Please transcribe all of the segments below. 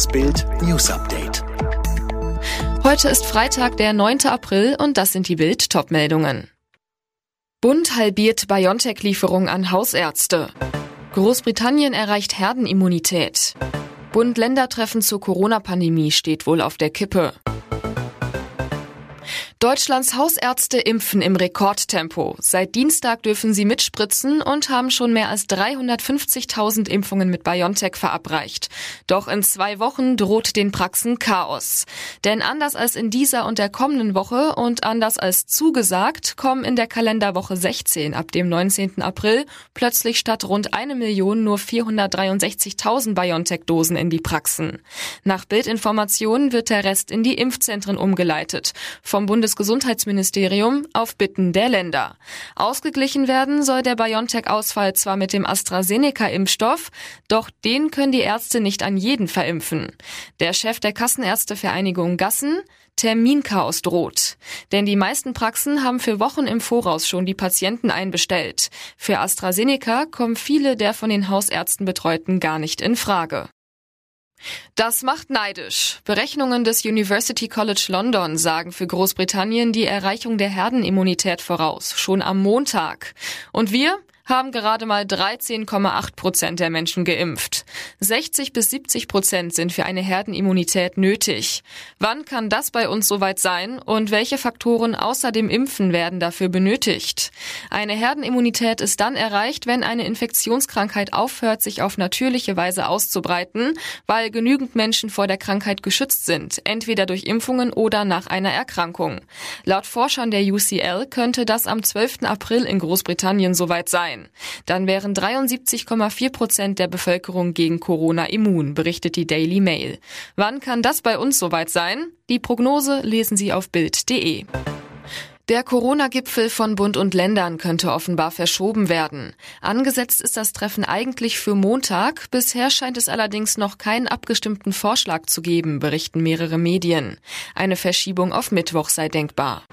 Das Bild News Update. Heute ist Freitag, der 9. April und das sind die Bild Topmeldungen. Bund halbiert BioNTech-Lieferung an Hausärzte. Großbritannien erreicht Herdenimmunität. Bund-Länder-Treffen zur Corona-Pandemie steht wohl auf der Kippe. Deutschlands Hausärzte impfen im Rekordtempo. Seit Dienstag dürfen sie mitspritzen und haben schon mehr als 350.000 Impfungen mit BioNTech verabreicht. Doch in zwei Wochen droht den Praxen Chaos. Denn anders als in dieser und der kommenden Woche und anders als zugesagt, kommen in der Kalenderwoche 16 ab dem 19. April plötzlich statt rund eine Million nur 463.000 BioNTech-Dosen in die Praxen. Nach Bildinformationen wird der Rest in die Impfzentren umgeleitet. Vom Bundes Bundesgesundheitsministerium auf Bitten der Länder. Ausgeglichen werden soll der BioNTech-Ausfall zwar mit dem AstraZeneca-Impfstoff, doch den können die Ärzte nicht an jeden verimpfen. Der Chef der Kassenärztevereinigung Gassen Terminchaos droht. Denn die meisten Praxen haben für Wochen im Voraus schon die Patienten einbestellt. Für AstraZeneca kommen viele der von den Hausärzten betreuten gar nicht in Frage. Das macht neidisch. Berechnungen des University College London sagen für Großbritannien die Erreichung der Herdenimmunität voraus, schon am Montag. Und wir? Haben gerade mal 13,8 Prozent der Menschen geimpft. 60 bis 70 Prozent sind für eine Herdenimmunität nötig. Wann kann das bei uns soweit sein und welche Faktoren außer dem Impfen werden dafür benötigt? Eine Herdenimmunität ist dann erreicht, wenn eine Infektionskrankheit aufhört, sich auf natürliche Weise auszubreiten, weil genügend Menschen vor der Krankheit geschützt sind, entweder durch Impfungen oder nach einer Erkrankung. Laut Forschern der UCL könnte das am 12. April in Großbritannien soweit sein sein. Dann wären 73,4 Prozent der Bevölkerung gegen Corona immun, berichtet die Daily Mail. Wann kann das bei uns soweit sein? Die Prognose lesen Sie auf Bild.de. Der Corona-Gipfel von Bund und Ländern könnte offenbar verschoben werden. Angesetzt ist das Treffen eigentlich für Montag. Bisher scheint es allerdings noch keinen abgestimmten Vorschlag zu geben, berichten mehrere Medien. Eine Verschiebung auf Mittwoch sei denkbar.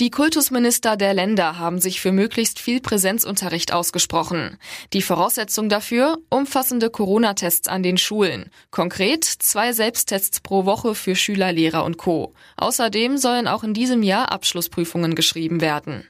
Die Kultusminister der Länder haben sich für möglichst viel Präsenzunterricht ausgesprochen. Die Voraussetzung dafür umfassende Corona-Tests an den Schulen. Konkret zwei Selbsttests pro Woche für Schüler, Lehrer und Co. Außerdem sollen auch in diesem Jahr Abschlussprüfungen geschrieben werden.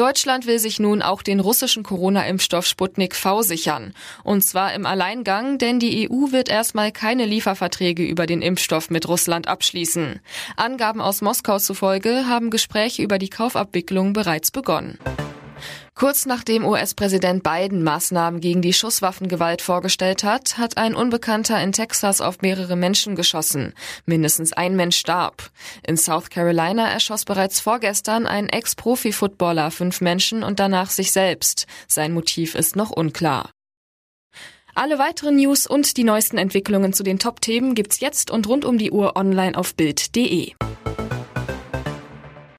Deutschland will sich nun auch den russischen Corona-Impfstoff Sputnik V sichern. Und zwar im Alleingang, denn die EU wird erstmal keine Lieferverträge über den Impfstoff mit Russland abschließen. Angaben aus Moskau zufolge haben Gespräche über die Kaufabwicklung bereits begonnen. Kurz nachdem US-Präsident Biden Maßnahmen gegen die Schusswaffengewalt vorgestellt hat, hat ein Unbekannter in Texas auf mehrere Menschen geschossen. Mindestens ein Mensch starb. In South Carolina erschoss bereits vorgestern ein Ex-Profi-Footballer fünf Menschen und danach sich selbst. Sein Motiv ist noch unklar. Alle weiteren News und die neuesten Entwicklungen zu den Top-Themen gibt's jetzt und rund um die Uhr online auf Bild.de.